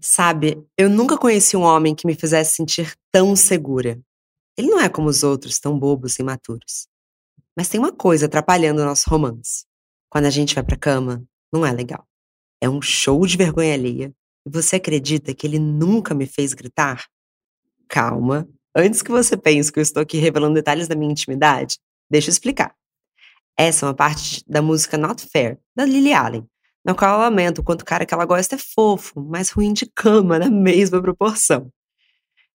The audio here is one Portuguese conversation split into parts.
Sabe, eu nunca conheci um homem que me fizesse sentir tão segura. Ele não é como os outros, tão bobos e imaturos. Mas tem uma coisa atrapalhando o nosso romance. Quando a gente vai pra cama, não é legal. É um show de vergonha alheia. E você acredita que ele nunca me fez gritar? Calma. Antes que você pense que eu estou aqui revelando detalhes da minha intimidade, deixa eu explicar. Essa é uma parte da música Not Fair, da Lily Allen, na qual ela lamenta o quanto o cara que ela gosta é fofo, mas ruim de cama na mesma proporção.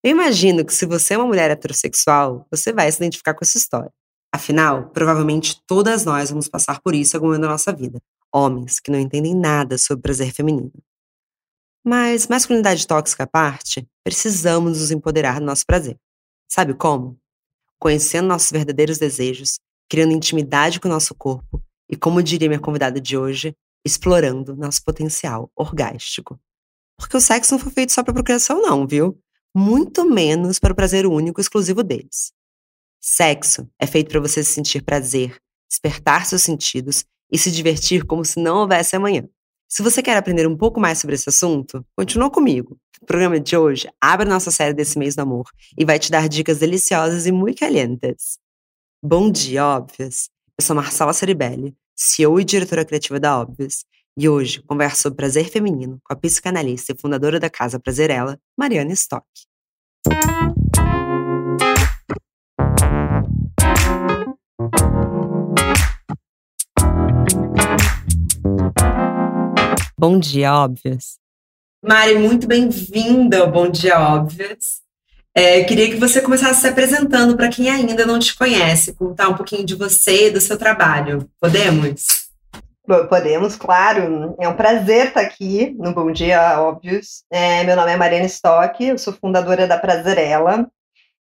Eu imagino que se você é uma mulher heterossexual, você vai se identificar com essa história. Afinal, provavelmente todas nós vamos passar por isso algum momento da nossa vida. Homens que não entendem nada sobre prazer feminino. Mas, masculinidade tóxica à parte, precisamos nos empoderar do nosso prazer. Sabe como? Conhecendo nossos verdadeiros desejos, criando intimidade com o nosso corpo e, como diria minha convidada de hoje, explorando nosso potencial orgástico. Porque o sexo não foi feito só para procriação, não, viu? Muito menos para o prazer único exclusivo deles. Sexo é feito para você sentir prazer, despertar seus sentidos e se divertir como se não houvesse amanhã. Se você quer aprender um pouco mais sobre esse assunto, continua comigo. O programa de hoje abre nossa série desse mês do amor e vai te dar dicas deliciosas e muito calientes. Bom dia, óbvias! Eu sou Marcela Ceribelli, CEO e diretora criativa da Óbvias, e hoje converso sobre prazer feminino com a psicanalista e fundadora da Casa Prazerela, Mariana Stock. Bom dia, Óbvias! Mari, muito bem-vinda ao Bom Dia Óbvias. É, queria que você começasse se apresentando para quem ainda não te conhece, contar um pouquinho de você e do seu trabalho. Podemos? Podemos, claro. É um prazer estar aqui no Bom Dia Óbvios. É, meu nome é Mariana Stock, eu sou fundadora da Prazerela,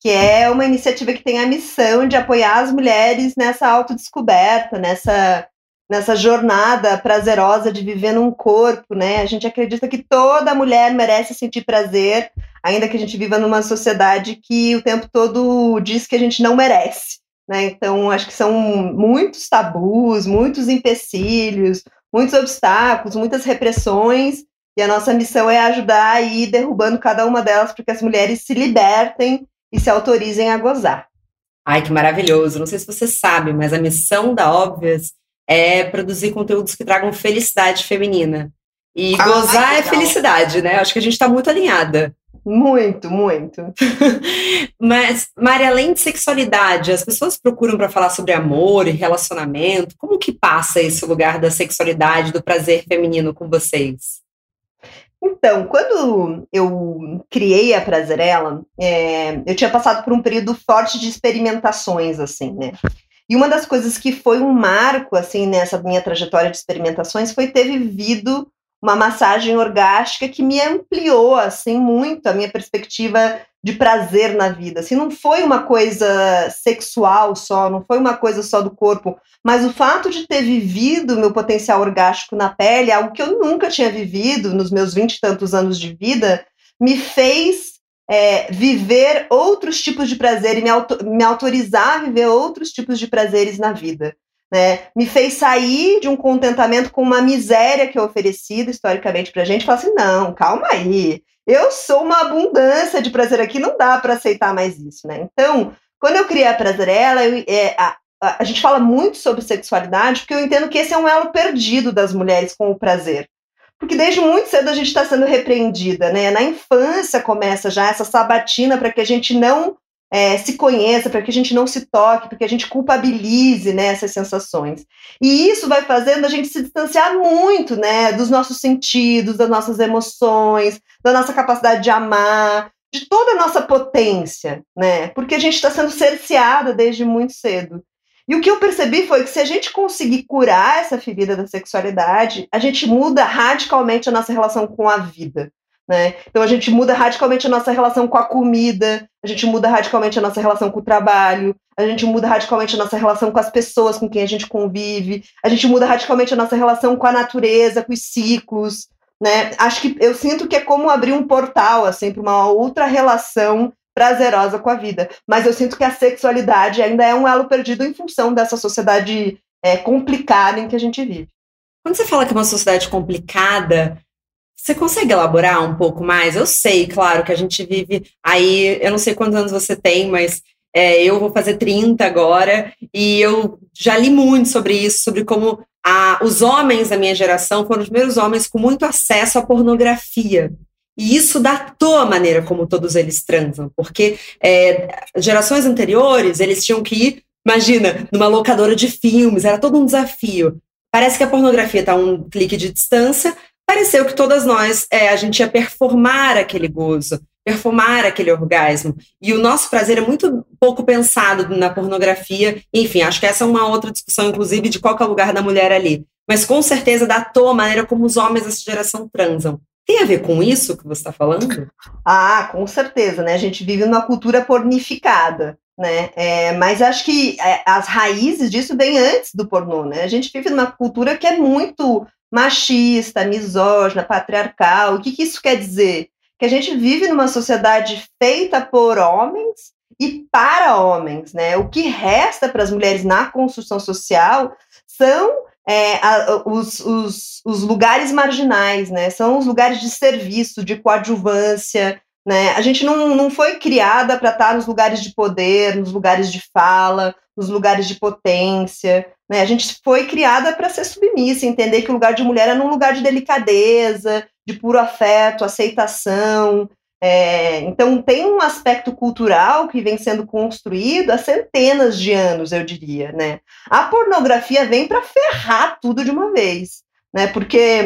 que é uma iniciativa que tem a missão de apoiar as mulheres nessa autodescoberta, nessa nessa jornada prazerosa de viver num corpo, né? A gente acredita que toda mulher merece sentir prazer, ainda que a gente viva numa sociedade que o tempo todo diz que a gente não merece, né? Então, acho que são muitos tabus, muitos empecilhos, muitos obstáculos, muitas repressões, e a nossa missão é ajudar a ir derrubando cada uma delas para que as mulheres se libertem e se autorizem a gozar. Ai, que maravilhoso! Não sei se você sabe, mas a missão da Óbvias é produzir conteúdos que tragam felicidade feminina. E ah, gozar é felicidade, né? Acho que a gente está muito alinhada. Muito, muito. Mas, Mari, além de sexualidade, as pessoas procuram para falar sobre amor e relacionamento. Como que passa esse lugar da sexualidade, do prazer feminino com vocês? Então, quando eu criei a Prazerela, é, eu tinha passado por um período forte de experimentações, assim, né? E uma das coisas que foi um marco, assim, nessa minha trajetória de experimentações foi ter vivido uma massagem orgástica que me ampliou, assim, muito a minha perspectiva de prazer na vida. Assim, não foi uma coisa sexual só, não foi uma coisa só do corpo, mas o fato de ter vivido meu potencial orgástico na pele, algo que eu nunca tinha vivido nos meus vinte e tantos anos de vida, me fez é, viver outros tipos de prazer e me, auto, me autorizar a viver outros tipos de prazeres na vida. Né? Me fez sair de um contentamento com uma miséria que é oferecida historicamente para a gente falar assim: não, calma aí, eu sou uma abundância de prazer aqui, não dá para aceitar mais isso. Né? Então, quando eu criei a Prazerela, eu, é, a, a, a gente fala muito sobre sexualidade porque eu entendo que esse é um elo perdido das mulheres com o prazer. Porque desde muito cedo a gente está sendo repreendida, né? Na infância começa já essa sabatina para que a gente não é, se conheça, para que a gente não se toque, para que a gente culpabilize né, essas sensações. E isso vai fazendo a gente se distanciar muito né, dos nossos sentidos, das nossas emoções, da nossa capacidade de amar, de toda a nossa potência, né? Porque a gente está sendo cerceada desde muito cedo. E o que eu percebi foi que se a gente conseguir curar essa ferida da sexualidade, a gente muda radicalmente a nossa relação com a vida. Né? Então a gente muda radicalmente a nossa relação com a comida, a gente muda radicalmente a nossa relação com o trabalho, a gente muda radicalmente a nossa relação com as pessoas com quem a gente convive, a gente muda radicalmente a nossa relação com a natureza, com os ciclos, né? Acho que eu sinto que é como abrir um portal assim para uma outra relação prazerosa com a vida. Mas eu sinto que a sexualidade ainda é um elo perdido em função dessa sociedade é, complicada em que a gente vive. Quando você fala que é uma sociedade complicada, Você consegue elaborar um pouco mais? Eu sei, claro, que a gente vive aí, eu não sei quantos anos você tem, mas é, eu vou fazer 30 agora, e eu já li muito sobre isso, sobre como a, os homens da minha geração foram os primeiros homens com muito acesso à pornografia. E isso datou a maneira como todos eles transam, porque é, gerações anteriores, eles tinham que ir, imagina, numa locadora de filmes, era todo um desafio. Parece que a pornografia está a um clique de distância, pareceu que todas nós, é, a gente ia performar aquele gozo, performar aquele orgasmo. E o nosso prazer é muito pouco pensado na pornografia. Enfim, acho que essa é uma outra discussão, inclusive, de qual é o lugar da mulher ali. Mas com certeza datou a maneira como os homens dessa geração transam. Tem a ver com isso que você está falando? Ah, com certeza, né? A gente vive numa cultura pornificada, né? É, mas acho que é, as raízes disso vêm antes do pornô, né? A gente vive numa cultura que é muito machista, misógina, patriarcal. O que, que isso quer dizer? Que a gente vive numa sociedade feita por homens e para homens, né? O que resta para as mulheres na construção social são é, a, os, os, os, lugares marginais, né? São os lugares de serviço, de coadjuvância. Né? A gente não, não foi criada para estar nos lugares de poder, nos lugares de fala, nos lugares de potência. Né? A gente foi criada para ser submissa, entender que o lugar de mulher é num lugar de delicadeza, de puro afeto, aceitação, é, então, tem um aspecto cultural que vem sendo construído há centenas de anos, eu diria, né? A pornografia vem para ferrar tudo de uma vez, né? Porque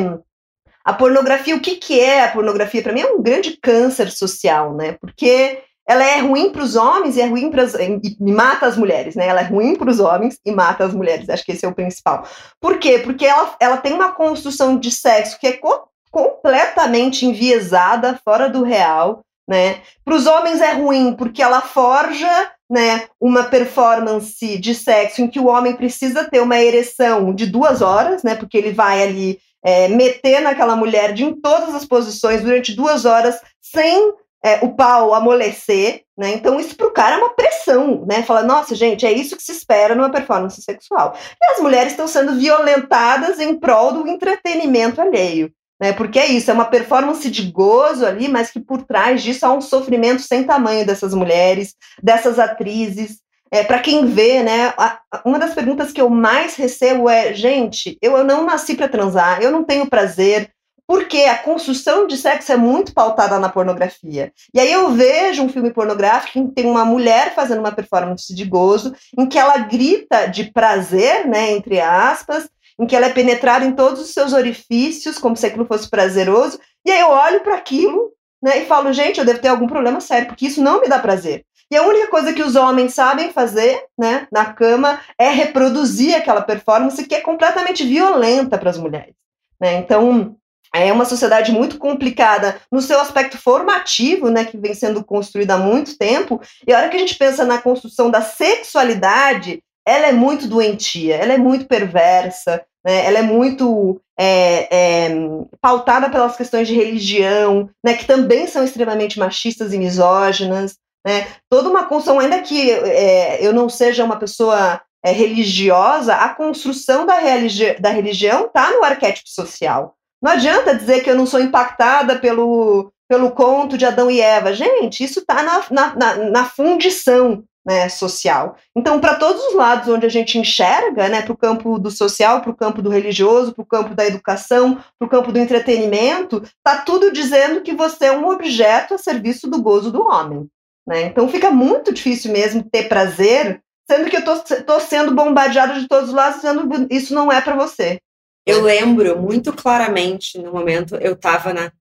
a pornografia, o que, que é a pornografia? Para mim é um grande câncer social, né? Porque ela é ruim para os homens e é ruim para e mata as mulheres, né? Ela é ruim para os homens e mata as mulheres. Acho que esse é o principal. Por quê? Porque ela, ela tem uma construção de sexo que é completamente enviesada, fora do real, né? Para os homens é ruim porque ela forja, né, uma performance de sexo em que o homem precisa ter uma ereção de duas horas, né? Porque ele vai ali é, meter naquela mulher de em todas as posições durante duas horas sem é, o pau amolecer, né? Então isso para o cara é uma pressão, né? Fala, nossa, gente, é isso que se espera numa performance sexual. E as mulheres estão sendo violentadas em prol do entretenimento alheio né? Porque é isso, é uma performance de gozo ali, mas que por trás disso há um sofrimento sem tamanho dessas mulheres, dessas atrizes. É, para quem vê, né? A, uma das perguntas que eu mais recebo é, gente, eu, eu não nasci para transar, eu não tenho prazer, porque a construção de sexo é muito pautada na pornografia. E aí eu vejo um filme pornográfico em que tem uma mulher fazendo uma performance de gozo, em que ela grita de prazer, né, entre aspas, em que ela é penetrada em todos os seus orifícios, como se aquilo fosse prazeroso, e aí eu olho para aquilo né, e falo, gente, eu devo ter algum problema sério, porque isso não me dá prazer. E a única coisa que os homens sabem fazer né, na cama é reproduzir aquela performance que é completamente violenta para as mulheres. Né? Então, é uma sociedade muito complicada no seu aspecto formativo, né, que vem sendo construída há muito tempo. E a hora que a gente pensa na construção da sexualidade, ela é muito doentia, ela é muito perversa, né? ela é muito é, é, pautada pelas questões de religião, né? que também são extremamente machistas e misóginas. Né? Toda uma construção, ainda que é, eu não seja uma pessoa é, religiosa, a construção da, religi da religião está no arquétipo social. Não adianta dizer que eu não sou impactada pelo, pelo conto de Adão e Eva. Gente, isso está na, na, na, na fundição né, social. Então, para todos os lados onde a gente enxerga, né, para o campo do social, para o campo do religioso, para o campo da educação, para o campo do entretenimento, está tudo dizendo que você é um objeto a serviço do gozo do homem. Né? Então, fica muito difícil mesmo ter prazer, sendo que eu estou sendo bombardeada de todos os lados, dizendo isso não é para você. Eu lembro muito claramente, no momento, eu estava na.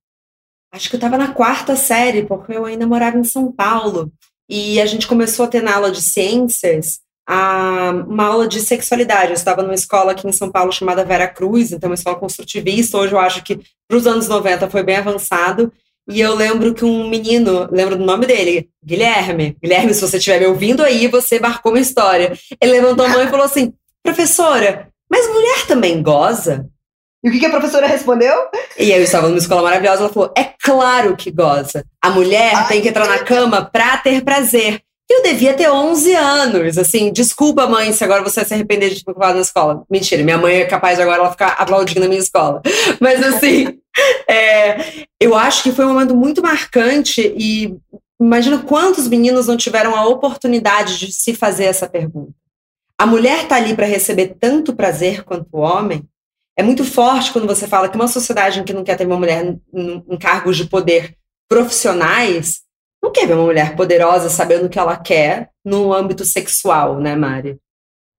Acho que eu estava na quarta série, porque eu ainda morava em São Paulo. E a gente começou a ter na aula de ciências a, uma aula de sexualidade. Eu estava numa escola aqui em São Paulo chamada Vera Cruz, então uma escola construtivista. Hoje eu acho que para os anos 90 foi bem avançado. E eu lembro que um menino, lembro do nome dele, Guilherme. Guilherme, se você estiver me ouvindo aí, você marcou uma história. Ele levantou a mão e falou assim: professora, mas mulher também goza? E o que, a professora respondeu? E eu estava numa escola maravilhosa, ela falou: é claro que goza. A mulher Ai, tem que entrar na cama pra ter prazer. Eu devia ter 11 anos, assim, desculpa, mãe, se agora você se arrepender de ter ficado na escola. Mentira, minha mãe é capaz de agora ela ficar aplaudindo na minha escola. Mas, assim, É, eu acho que foi um momento muito marcante e imagino quantos meninos não tiveram a oportunidade de se fazer essa pergunta. A mulher está ali para receber tanto prazer quanto o homem. É muito forte quando você fala que uma sociedade em que não quer ter uma mulher em cargos de poder profissionais não quer ver uma mulher poderosa sabendo o que ela quer no âmbito sexual, né, Mari?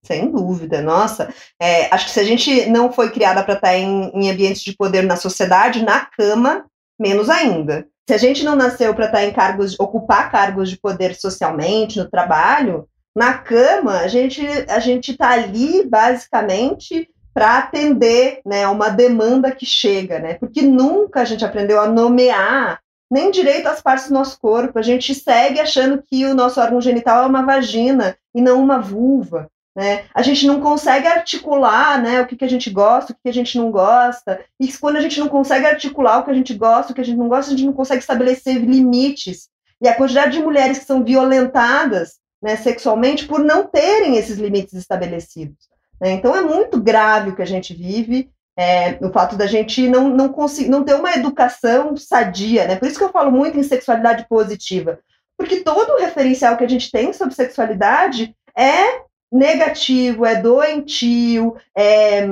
Sem dúvida, nossa. É, acho que se a gente não foi criada para estar tá em, em, ambientes de poder na sociedade, na cama, menos ainda. Se a gente não nasceu para estar tá em cargos, ocupar cargos de poder socialmente, no trabalho, na cama, a gente a gente está ali basicamente para atender, né, uma demanda que chega, né? Porque nunca a gente aprendeu a nomear nem direito às partes do nosso corpo. A gente segue achando que o nosso órgão genital é uma vagina e não uma vulva. Né? A gente não consegue articular né, o que, que a gente gosta, o que, que a gente não gosta. E quando a gente não consegue articular o que a gente gosta, o que a gente não gosta, a gente não consegue estabelecer limites. E a quantidade de mulheres que são violentadas né, sexualmente por não terem esses limites estabelecidos. Né? Então é muito grave o que a gente vive é, o fato da gente não, não, conseguir, não ter uma educação sadia, né? Por isso que eu falo muito em sexualidade positiva, porque todo o referencial que a gente tem sobre sexualidade é negativo, é doentio, é,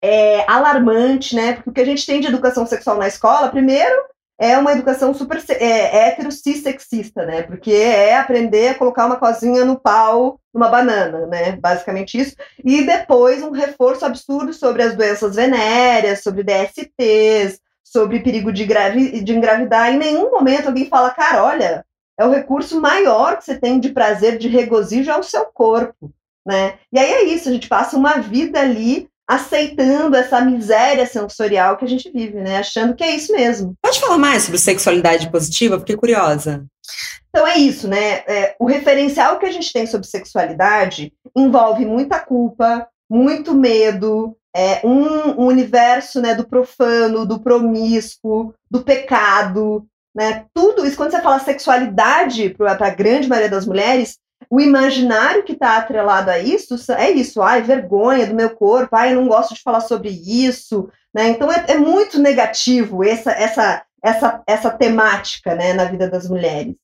é alarmante, né? Porque o que a gente tem de educação sexual na escola, primeiro, é uma educação super é, hétero sexista, né? Porque é aprender a colocar uma cozinha no pau, numa banana, né? Basicamente isso. E depois um reforço absurdo sobre as doenças venéreas, sobre DSTs, sobre perigo de, gravi de engravidar. Em nenhum momento alguém fala, cara, olha, é o recurso maior que você tem de prazer, de regozijo, é o seu corpo, né? E aí é isso, a gente passa uma vida ali aceitando essa miséria sensorial que a gente vive, né? Achando que é isso mesmo. Pode falar mais sobre sexualidade positiva? Fiquei curiosa. Então é isso, né? É, o referencial que a gente tem sobre sexualidade envolve muita culpa, muito medo, é, um, um universo né, do profano, do promíscuo, do pecado, né? Tudo isso, quando você fala sexualidade para a grande maioria das mulheres, o imaginário que está atrelado a isso é isso, ai, vergonha do meu corpo, ai, eu não gosto de falar sobre isso, né? Então é, é muito negativo essa, essa, essa, essa temática né, na vida das mulheres.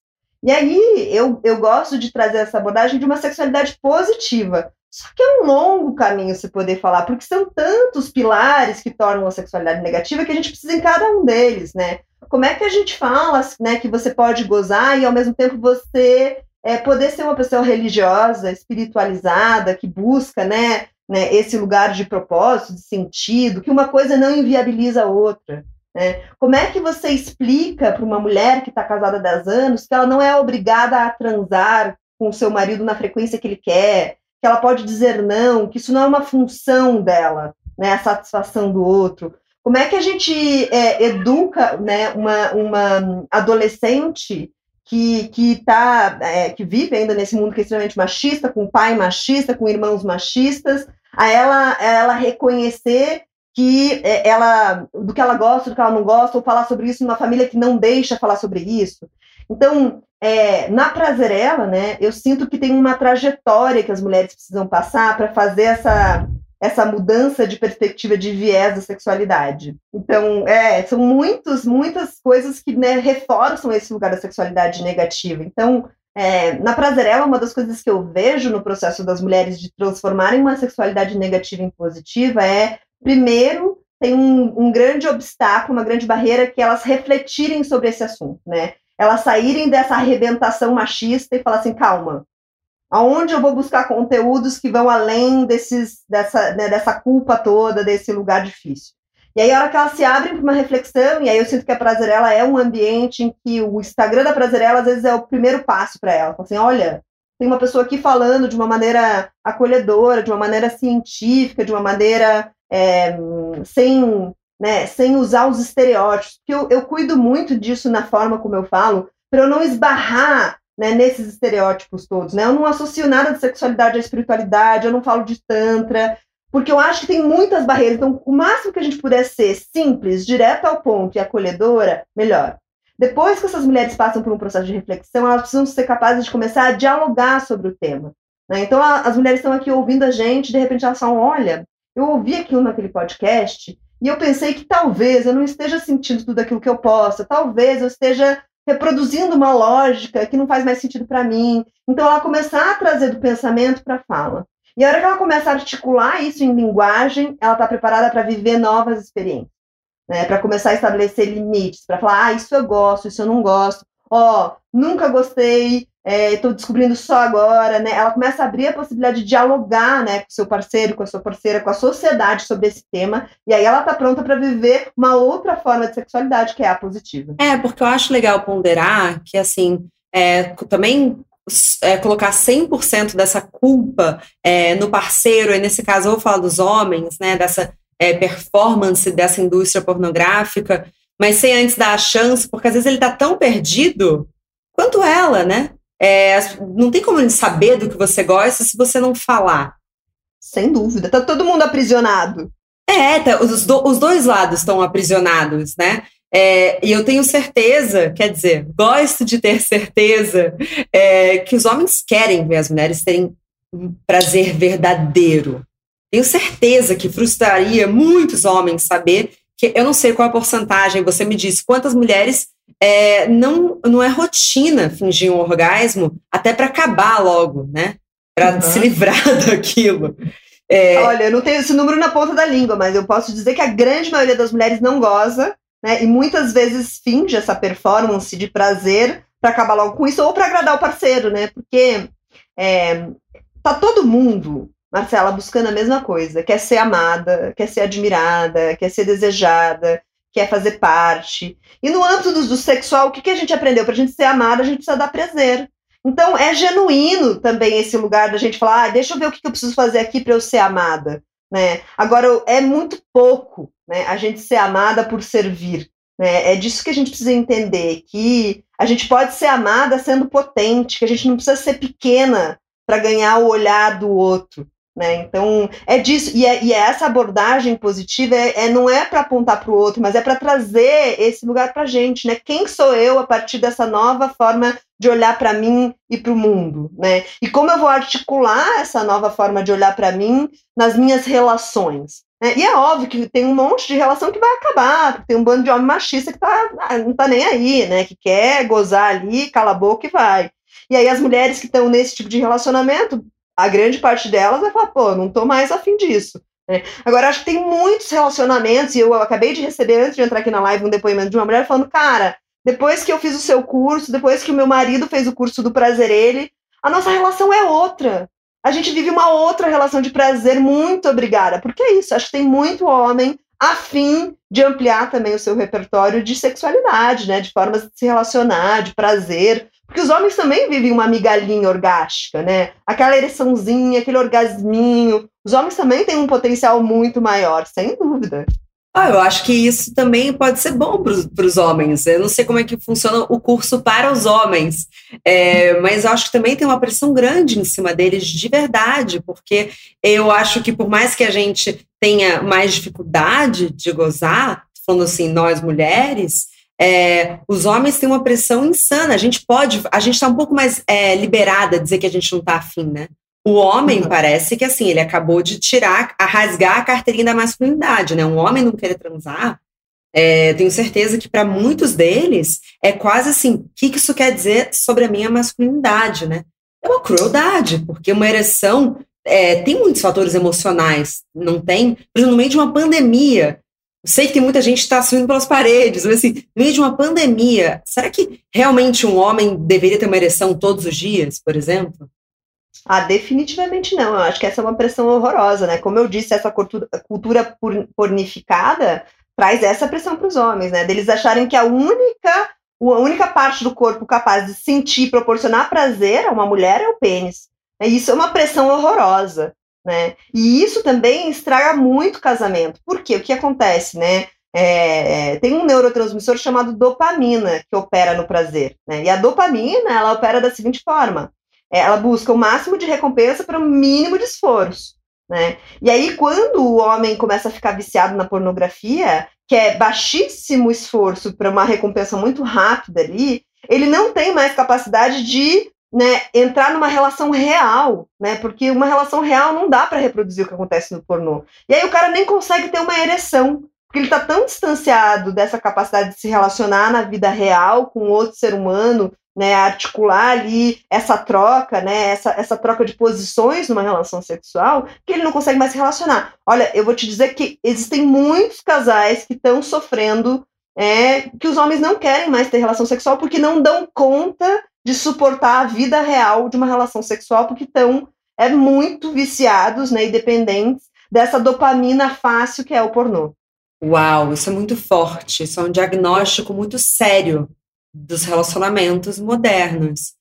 E aí eu, eu gosto de trazer essa abordagem de uma sexualidade positiva. Só que é um longo caminho se poder falar, porque são tantos pilares que tornam a sexualidade negativa que a gente precisa em cada um deles, né? Como é que a gente fala né, que você pode gozar e ao mesmo tempo você é, poder ser uma pessoa religiosa, espiritualizada, que busca né, né, esse lugar de propósito, de sentido, que uma coisa não inviabiliza a outra. Né? Como é que você explica para uma mulher que está casada há 10 anos que ela não é obrigada a transar com o seu marido na frequência que ele quer, que ela pode dizer não, que isso não é uma função dela, né, a satisfação do outro? Como é que a gente é, educa né, uma, uma adolescente que, que, tá, é, que vive ainda nesse mundo que é extremamente machista, com pai machista, com irmãos machistas, a ela, a ela reconhecer que é, ela do que ela gosta, do que ela não gosta, ou falar sobre isso numa família que não deixa falar sobre isso. Então, é, na Prazerela, né, eu sinto que tem uma trajetória que as mulheres precisam passar para fazer essa essa mudança de perspectiva de viés da sexualidade. Então, é, são muitos, muitas coisas que né, reforçam esse lugar da sexualidade negativa. Então, é, na Prazerela, uma das coisas que eu vejo no processo das mulheres de transformarem uma sexualidade negativa em positiva é, primeiro, tem um, um grande obstáculo, uma grande barreira que elas refletirem sobre esse assunto, né? Elas saírem dessa arrebentação machista e falar assim, calma, aonde eu vou buscar conteúdos que vão além desses, dessa, né, dessa culpa toda, desse lugar difícil. E aí, a hora que elas se abrem para uma reflexão, e aí eu sinto que a Prazerela é um ambiente em que o Instagram da Prazerela, às vezes, é o primeiro passo para ela. Assim, olha, tem uma pessoa aqui falando de uma maneira acolhedora, de uma maneira científica, de uma maneira é, sem, né, sem usar os estereótipos. Porque eu, eu cuido muito disso na forma como eu falo, para eu não esbarrar né, nesses estereótipos todos. Né? Eu não associo nada de sexualidade à espiritualidade, eu não falo de tantra, porque eu acho que tem muitas barreiras. Então, o máximo que a gente puder ser simples, direto ao ponto e acolhedora, melhor. Depois que essas mulheres passam por um processo de reflexão, elas precisam ser capazes de começar a dialogar sobre o tema. Né? Então, a, as mulheres estão aqui ouvindo a gente, de repente elas falam: olha, eu ouvi aquilo naquele podcast e eu pensei que talvez eu não esteja sentindo tudo aquilo que eu posso, talvez eu esteja reproduzindo uma lógica que não faz mais sentido para mim. Então, ela começar a trazer do pensamento para a fala. E a hora que ela começa a articular isso em linguagem, ela está preparada para viver novas experiências, né? para começar a estabelecer limites, para falar, ah, isso eu gosto, isso eu não gosto. Ó, oh, nunca gostei, estou é, descobrindo só agora, né? Ela começa a abrir a possibilidade de dialogar, né, com seu parceiro, com a sua parceira, com a sociedade sobre esse tema, e aí ela está pronta para viver uma outra forma de sexualidade, que é a positiva. É, porque eu acho legal ponderar que, assim, é, também é, colocar 100% dessa culpa é, no parceiro, e nesse caso eu vou falar dos homens, né, dessa é, performance dessa indústria pornográfica, mas sem antes dar a chance, porque às vezes ele está tão perdido quanto ela, né? É, não tem como saber do que você gosta se você não falar. Sem dúvida. Tá todo mundo aprisionado. É, tá, os, do, os dois lados estão aprisionados, né? É, e eu tenho certeza, quer dizer, gosto de ter certeza é, que os homens querem ver as mulheres terem um prazer verdadeiro. Tenho certeza que frustraria muitos homens saber que eu não sei qual a porcentagem, você me disse quantas mulheres é, não, não é rotina fingir um orgasmo, até para acabar logo, né? Para uhum. se livrar daquilo. É... Olha, eu não tenho esse número na ponta da língua, mas eu posso dizer que a grande maioria das mulheres não goza, né? E muitas vezes finge essa performance de prazer para acabar logo com isso ou para agradar o parceiro, né? Porque é, tá todo mundo, Marcela, buscando a mesma coisa, quer ser amada, quer ser admirada, quer ser desejada, quer fazer parte. E no âmbito do, do sexual, o que, que a gente aprendeu? Para a gente ser amada, a gente precisa dar prazer. Então, é genuíno também esse lugar da gente falar, ah, deixa eu ver o que, que eu preciso fazer aqui para eu ser amada. Né? Agora, é muito pouco né, a gente ser amada por servir. Né? É disso que a gente precisa entender, que a gente pode ser amada sendo potente, que a gente não precisa ser pequena para ganhar o olhar do outro. Né? Então, é disso, e, é, e é essa abordagem positiva é, é não é para apontar para o outro, mas é para trazer esse lugar para a gente. Né? Quem sou eu a partir dessa nova forma de olhar para mim e para o mundo? Né? E como eu vou articular essa nova forma de olhar para mim nas minhas relações? Né? E é óbvio que tem um monte de relação que vai acabar, porque tem um bando de homem machista que tá, ah, não está nem aí, né? que quer gozar ali, cala a boca e vai. E aí as mulheres que estão nesse tipo de relacionamento a grande parte delas vai falar, pô, não tô mais afim disso. Né? Agora, acho que tem muitos relacionamentos, e eu acabei de receber, antes de entrar aqui na live, um depoimento de uma mulher falando, cara, depois que eu fiz o seu curso, depois que o meu marido fez o curso do prazer ele, a nossa relação é outra. A gente vive uma outra relação de prazer, muito obrigada. Porque é isso, acho que tem muito homem afim de ampliar também o seu repertório de sexualidade, né? De formas de se relacionar, de prazer, porque os homens também vivem uma migalhinha orgástica, né? Aquela ereçãozinha, aquele orgasminho. Os homens também têm um potencial muito maior, sem dúvida. Ah, eu acho que isso também pode ser bom para os homens. Eu não sei como é que funciona o curso para os homens, é, mas eu acho que também tem uma pressão grande em cima deles de verdade, porque eu acho que por mais que a gente tenha mais dificuldade de gozar, falando assim, nós mulheres, é, os homens têm uma pressão insana. A gente pode, a gente está um pouco mais é, liberada a dizer que a gente não está afim, né? O homem uhum. parece que assim, ele acabou de tirar, a rasgar a carteirinha da masculinidade, né? Um homem não querer transar, é, tenho certeza que para muitos deles é quase assim, o que, que isso quer dizer sobre a minha masculinidade, né? É uma crueldade, porque uma ereção é, tem muitos fatores emocionais, não tem? Por exemplo, no meio de uma pandemia, sei que tem muita gente que está subindo pelas paredes, mas assim, no meio de uma pandemia, será que realmente um homem deveria ter uma ereção todos os dias, por exemplo? Ah, definitivamente não. Eu acho que essa é uma pressão horrorosa, né? Como eu disse, essa cultura, pornificada traz essa pressão para os homens, né? Deles acharem que a única, a única parte do corpo capaz de sentir, proporcionar prazer a uma mulher é o pênis. Isso é uma pressão horrorosa né? E isso também estraga muito o casamento. Por quê? O que acontece, né? É, tem um neurotransmissor chamado dopamina que opera no prazer, né? E a dopamina, ela opera da seguinte forma: ela busca o máximo de recompensa para o mínimo de esforço, né? E aí, quando o homem começa a ficar viciado na pornografia, que é baixíssimo esforço para uma recompensa muito rápida ali, ele não tem mais capacidade de né, entrar numa relação real, né? Porque uma relação real não dá para reproduzir o que acontece no pornô. E aí o cara nem consegue ter uma ereção, porque ele está tão distanciado dessa capacidade de se relacionar na vida real com outro ser humano, né, articular ali essa troca, né, essa, essa troca de posições numa relação sexual, que ele não consegue mais se relacionar. Olha, eu vou te dizer que existem muitos casais que estão sofrendo é, que os homens não querem mais ter relação sexual porque não dão conta de suportar a vida real de uma relação sexual, porque estão é, muito viciados né, e dependentes dessa dopamina fácil que é o pornô. Uau, isso é muito forte, isso é um diagnóstico muito sério dos relacionamentos modernos.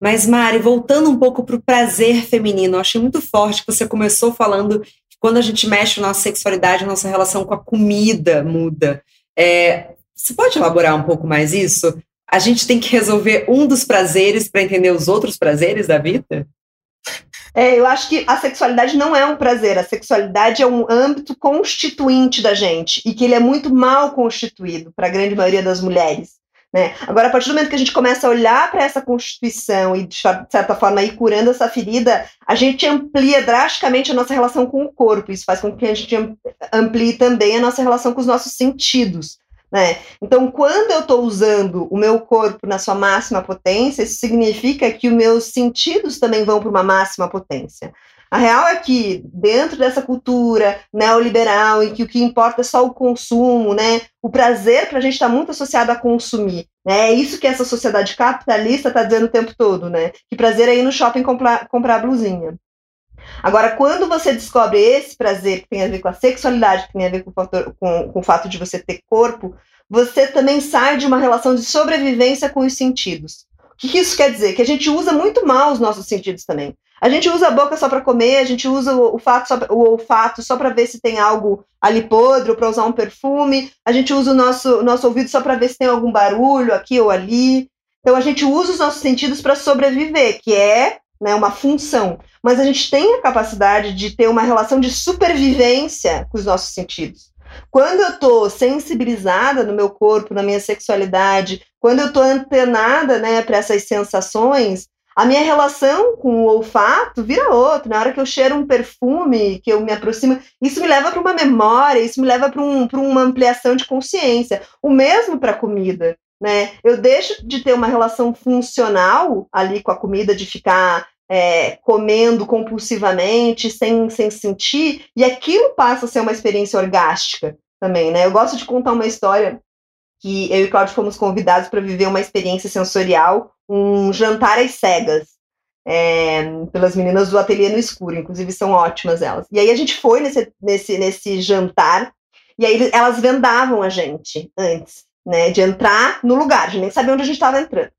Mas, Mari, voltando um pouco para o prazer feminino, eu achei muito forte que você começou falando que quando a gente mexe na nossa sexualidade, nossa relação com a comida muda. É, você pode elaborar um pouco mais isso? A gente tem que resolver um dos prazeres para entender os outros prazeres da vida? É, eu acho que a sexualidade não é um prazer, a sexualidade é um âmbito constituinte da gente e que ele é muito mal constituído para a grande maioria das mulheres. Né? Agora, a partir do momento que a gente começa a olhar para essa constituição e, de certa forma, ir curando essa ferida, a gente amplia drasticamente a nossa relação com o corpo. Isso faz com que a gente amplie também a nossa relação com os nossos sentidos. Né? Então, quando eu estou usando o meu corpo na sua máxima potência, isso significa que os meus sentidos também vão para uma máxima potência. A real é que, dentro dessa cultura neoliberal, em que o que importa é só o consumo, né, o prazer para a gente está muito associado a consumir. Né, é isso que essa sociedade capitalista está dizendo o tempo todo, né? Que prazer é ir no shopping comprar, comprar blusinha. Agora, quando você descobre esse prazer que tem a ver com a sexualidade, que tem a ver com o, fator, com, com o fato de você ter corpo, você também sai de uma relação de sobrevivência com os sentidos. O que isso quer dizer? Que a gente usa muito mal os nossos sentidos também. A gente usa a boca só para comer, a gente usa o, só, o olfato só para ver se tem algo ali podre para usar um perfume. A gente usa o nosso, o nosso ouvido só para ver se tem algum barulho aqui ou ali. Então a gente usa os nossos sentidos para sobreviver, que é né, uma função. Mas a gente tem a capacidade de ter uma relação de supervivência com os nossos sentidos. Quando eu estou sensibilizada no meu corpo, na minha sexualidade, quando eu estou antenada né, para essas sensações, a minha relação com o olfato vira outra. Na hora que eu cheiro um perfume, que eu me aproximo, isso me leva para uma memória, isso me leva para um, uma ampliação de consciência. O mesmo para a comida. Né? Eu deixo de ter uma relação funcional ali com a comida, de ficar é, comendo compulsivamente, sem, sem sentir, e aquilo passa a ser uma experiência orgástica também. Né? Eu gosto de contar uma história que eu e o Claudio fomos convidados para viver uma experiência sensorial, um jantar às cegas, é, pelas meninas do Ateliê no Escuro, inclusive são ótimas elas. E aí a gente foi nesse, nesse, nesse jantar, e aí elas vendavam a gente antes, né, de entrar no lugar, nem sabia onde a gente estava entrando.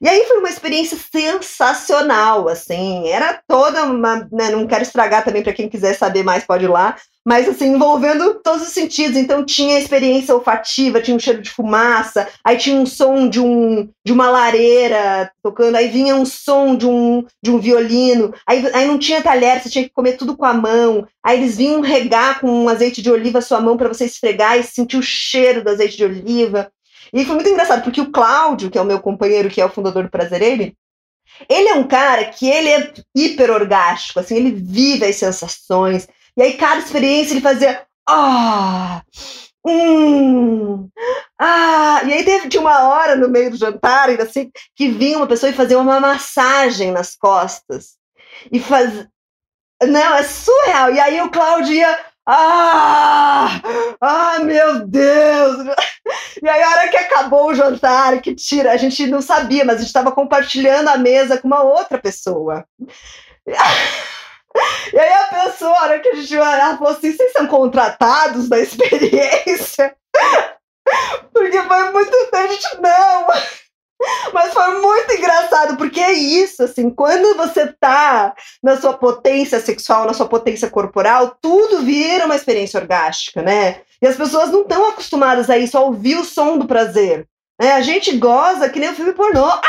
E aí foi uma experiência sensacional, assim, era toda uma, né, não quero estragar também para quem quiser saber mais pode ir lá, mas assim, envolvendo todos os sentidos, então tinha experiência olfativa, tinha um cheiro de fumaça, aí tinha um som de um de uma lareira tocando, aí vinha um som de um de um violino, aí, aí não tinha talher, você tinha que comer tudo com a mão, aí eles vinham regar com um azeite de oliva a sua mão para você esfregar e sentir o cheiro do azeite de oliva. E foi muito engraçado, porque o Cláudio, que é o meu companheiro, que é o fundador do Prazer Ele, ele é um cara que ele é hiper orgástico, assim, ele vive as sensações. E aí, cada experiência, ele fazia. Ah! Hum, ah, e aí teve uma hora no meio do jantar, assim, que vinha uma pessoa e fazia uma massagem nas costas. E faz. Não, é surreal. E aí o Cláudio ia ah! Ah, meu Deus! E aí, a hora que acabou o jantar, que tira, a gente não sabia, mas a gente estava compartilhando a mesa com uma outra pessoa. E aí a pessoa, a hora que a gente ela falou assim, vocês são contratados da experiência? Porque foi muito a gente, não! Mas foi muito engraçado, porque é isso, assim, quando você tá na sua potência sexual, na sua potência corporal, tudo vira uma experiência orgástica, né? E as pessoas não estão acostumadas a isso, a ouvir o som do prazer. Né? A gente goza que nem o filme pornô. Ah!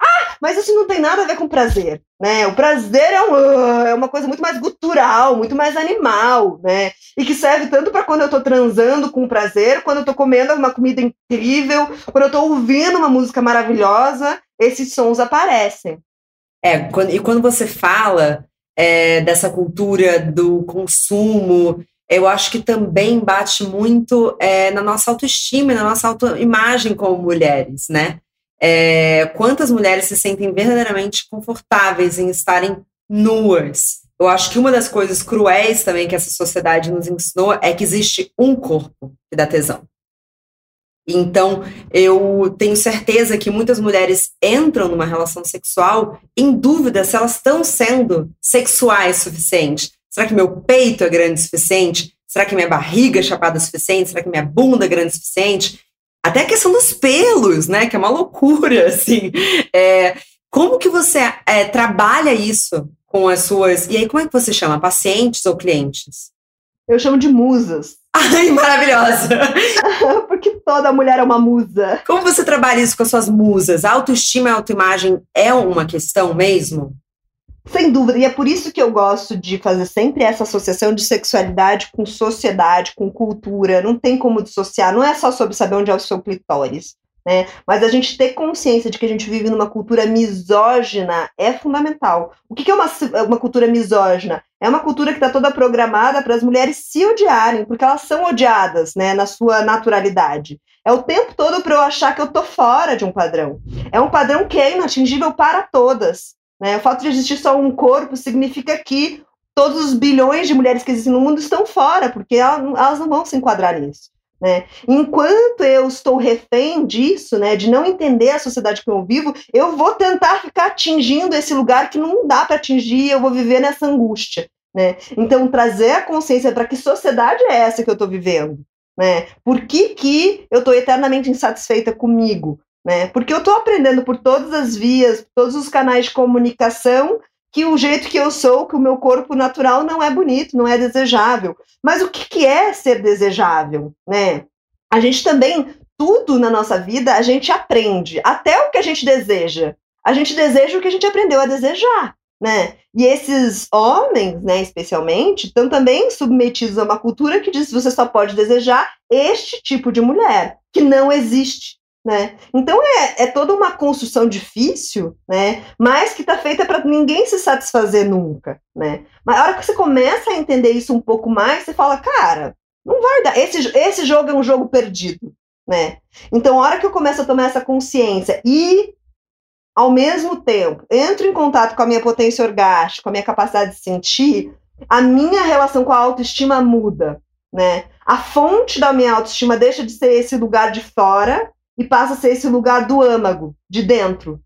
Ah! Mas isso não tem nada a ver com prazer. Né? O prazer é, um, é uma coisa muito mais gutural, muito mais animal, né? E que serve tanto para quando eu estou transando com prazer, quando eu estou comendo uma comida incrível, quando eu estou ouvindo uma música maravilhosa, esses sons aparecem. É, quando, e quando você fala é, dessa cultura do consumo eu acho que também bate muito é, na nossa autoestima na nossa autoimagem como mulheres, né? É, quantas mulheres se sentem verdadeiramente confortáveis em estarem nuas? Eu acho que uma das coisas cruéis também que essa sociedade nos ensinou é que existe um corpo que dá tesão. Então, eu tenho certeza que muitas mulheres entram numa relação sexual em dúvida se elas estão sendo sexuais suficiente. Será que meu peito é grande o suficiente? Será que minha barriga é chapada o suficiente? Será que minha bunda é grande o suficiente? Até a questão dos pelos, né? Que é uma loucura, assim. É, como que você é, trabalha isso com as suas. E aí, como é que você chama? Pacientes ou clientes? Eu chamo de musas. Ai, maravilhosa! Porque toda mulher é uma musa. Como você trabalha isso com as suas musas? A autoestima e a autoimagem é uma questão mesmo? Sem dúvida, e é por isso que eu gosto de fazer sempre essa associação de sexualidade com sociedade, com cultura. Não tem como dissociar, não é só sobre saber onde é o seu clitóris. Né? Mas a gente ter consciência de que a gente vive numa cultura misógina é fundamental. O que é uma, uma cultura misógina? É uma cultura que está toda programada para as mulheres se odiarem, porque elas são odiadas né, na sua naturalidade. É o tempo todo para eu achar que eu tô fora de um padrão. É um padrão que é inatingível para todas. Né? O fato de existir só um corpo significa que todos os bilhões de mulheres que existem no mundo estão fora, porque elas não vão se enquadrar nisso. Né? Enquanto eu estou refém disso, né, de não entender a sociedade que eu vivo, eu vou tentar ficar atingindo esse lugar que não dá para atingir, eu vou viver nessa angústia. Né? Então, trazer a consciência para que sociedade é essa que eu estou vivendo? Né? Por que, que eu estou eternamente insatisfeita comigo? Né? Porque eu estou aprendendo por todas as vias, todos os canais de comunicação, que o jeito que eu sou, que o meu corpo natural não é bonito, não é desejável. Mas o que, que é ser desejável, né? A gente também, tudo na nossa vida, a gente aprende, até o que a gente deseja. A gente deseja o que a gente aprendeu a desejar, né? E esses homens, né, especialmente, estão também submetidos a uma cultura que diz que você só pode desejar este tipo de mulher, que não existe. Né? Então é, é toda uma construção difícil, né? mas que está feita para ninguém se satisfazer nunca. Né? Mas a hora que você começa a entender isso um pouco mais, você fala, cara, não vai dar. Esse, esse jogo é um jogo perdido. Né? Então, a hora que eu começo a tomar essa consciência e, ao mesmo tempo, entro em contato com a minha potência orgástica, com a minha capacidade de sentir, a minha relação com a autoestima muda. Né? A fonte da minha autoestima deixa de ser esse lugar de fora e passa a ser esse lugar do âmago, de dentro.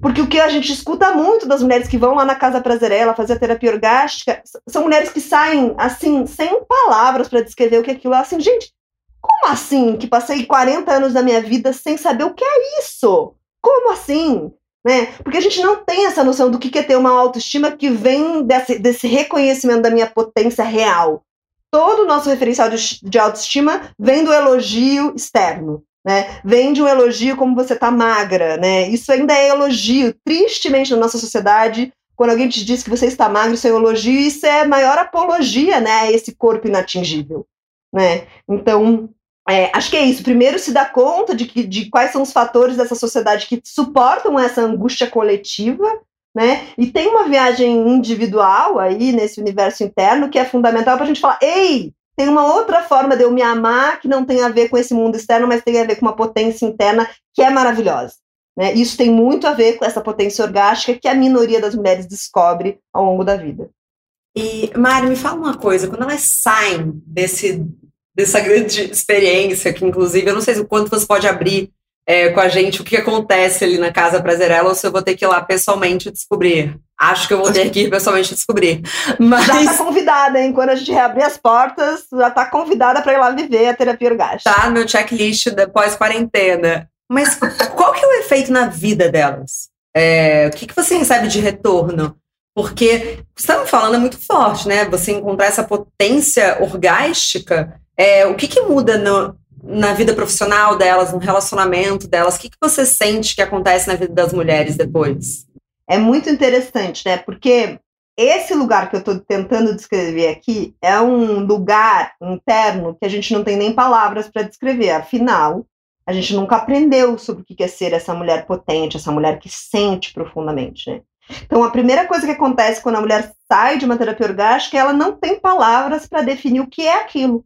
Porque o que a gente escuta muito das mulheres que vão lá na Casa Prazerela fazer a terapia orgástica são mulheres que saem, assim, sem palavras para descrever o que é aquilo. Assim, gente, como assim que passei 40 anos da minha vida sem saber o que é isso? Como assim? Né? Porque a gente não tem essa noção do que é ter uma autoestima que vem desse, desse reconhecimento da minha potência real. Todo o nosso referencial de, de autoestima vem do elogio externo né? Um elogio como você tá magra, né? Isso ainda é elogio. Tristemente na nossa sociedade, quando alguém te diz que você está magro, isso é elogio, isso é maior apologia, né? A esse corpo inatingível, né? Então, é, acho que é isso. Primeiro, se dá conta de, que, de quais são os fatores dessa sociedade que suportam essa angústia coletiva, né? E tem uma viagem individual aí nesse universo interno que é fundamental para a gente falar: ei, tem uma outra forma de eu me amar que não tem a ver com esse mundo externo, mas tem a ver com uma potência interna que é maravilhosa. Né? Isso tem muito a ver com essa potência orgástica que a minoria das mulheres descobre ao longo da vida. E, Mari, me fala uma coisa: quando elas saem desse, dessa grande experiência, que inclusive eu não sei o quanto você pode abrir é, com a gente o que acontece ali na Casa Prazerela ou se eu vou ter que ir lá pessoalmente descobrir. Acho que eu vou ter que ir pessoalmente descobrir. Mas... Já tá convidada, hein? Quando a gente reabrir as portas, já tá convidada para ir lá viver a terapia orgástica. Tá no meu checklist da pós-quarentena. Mas qual que é o efeito na vida delas? É, o que, que você recebe de retorno? Porque estamos falando é muito forte, né? Você encontrar essa potência orgástica, é, o que, que muda no, na vida profissional delas, no relacionamento delas? O que, que você sente que acontece na vida das mulheres depois? é muito interessante, né? Porque esse lugar que eu estou tentando descrever aqui é um lugar interno que a gente não tem nem palavras para descrever. Afinal, a gente nunca aprendeu sobre o que é ser essa mulher potente, essa mulher que sente profundamente, né? Então, a primeira coisa que acontece quando a mulher sai de uma terapia orgástica é ela não tem palavras para definir o que é aquilo.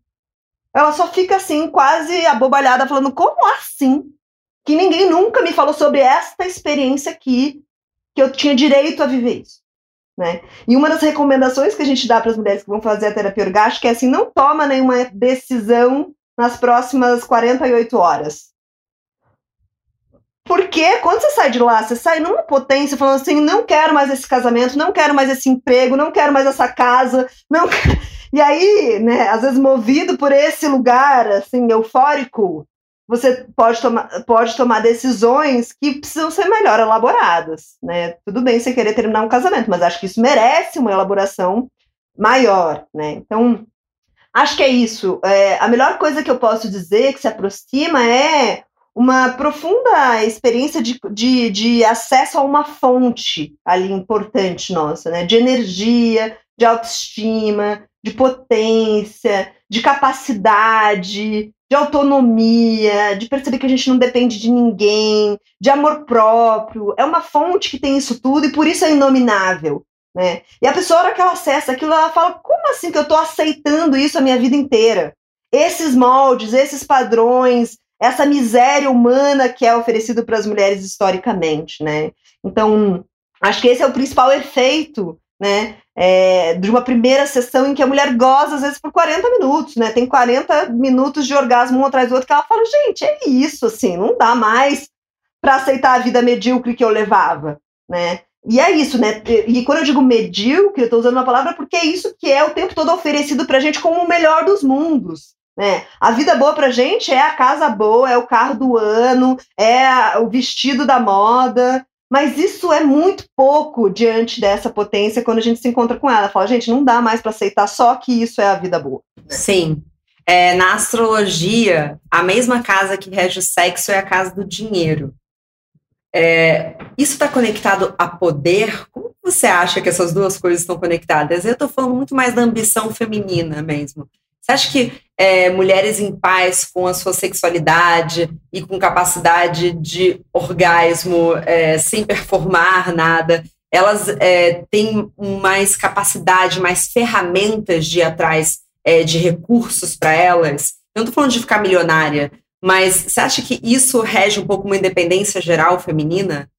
Ela só fica assim, quase abobalhada, falando: como assim? Que ninguém nunca me falou sobre esta experiência aqui, que eu tinha direito a viver isso. Né? E uma das recomendações que a gente dá para as mulheres que vão fazer a terapia orgástica é assim: não toma nenhuma decisão nas próximas 48 horas. Porque quando você sai de lá, você sai numa potência falando assim: não quero mais esse casamento, não quero mais esse emprego, não quero mais essa casa, não E aí, né, às vezes movido por esse lugar assim eufórico, você pode tomar, pode tomar decisões que precisam ser melhor elaboradas, né? Tudo bem você querer terminar um casamento, mas acho que isso merece uma elaboração maior, né? Então, acho que é isso. É, a melhor coisa que eu posso dizer que se aproxima é uma profunda experiência de, de, de acesso a uma fonte ali importante nossa, né? De energia, de autoestima, de potência, de capacidade, de autonomia, de perceber que a gente não depende de ninguém, de amor próprio. É uma fonte que tem isso tudo e por isso é inominável. Né? E a pessoa, na hora que ela acessa aquilo, ela fala: como assim que eu estou aceitando isso a minha vida inteira? Esses moldes, esses padrões, essa miséria humana que é oferecido para as mulheres historicamente, né? Então, acho que esse é o principal efeito, né? É, de uma primeira sessão em que a mulher goza, às vezes, por 40 minutos, né? Tem 40 minutos de orgasmo um atrás do outro, que ela fala, gente, é isso, assim, não dá mais para aceitar a vida medíocre que eu levava, né? E é isso, né? E quando eu digo medíocre, eu estou usando uma palavra porque é isso que é o tempo todo oferecido para a gente como o melhor dos mundos. Né? A vida boa pra gente é a casa boa, é o carro do ano, é o vestido da moda, mas isso é muito pouco diante dessa potência quando a gente se encontra com ela. Fala, gente, não dá mais para aceitar só que isso é a vida boa. Sim. É, na astrologia, a mesma casa que rege o sexo é a casa do dinheiro. É, isso está conectado a poder? Como você acha que essas duas coisas estão conectadas? Eu estou falando muito mais da ambição feminina mesmo. Você acha que é, mulheres em paz com a sua sexualidade e com capacidade de orgasmo é, sem performar nada, elas é, têm mais capacidade, mais ferramentas de ir atrás é, de recursos para elas? Eu não estou falando de ficar milionária, mas você acha que isso rege um pouco uma independência geral feminina?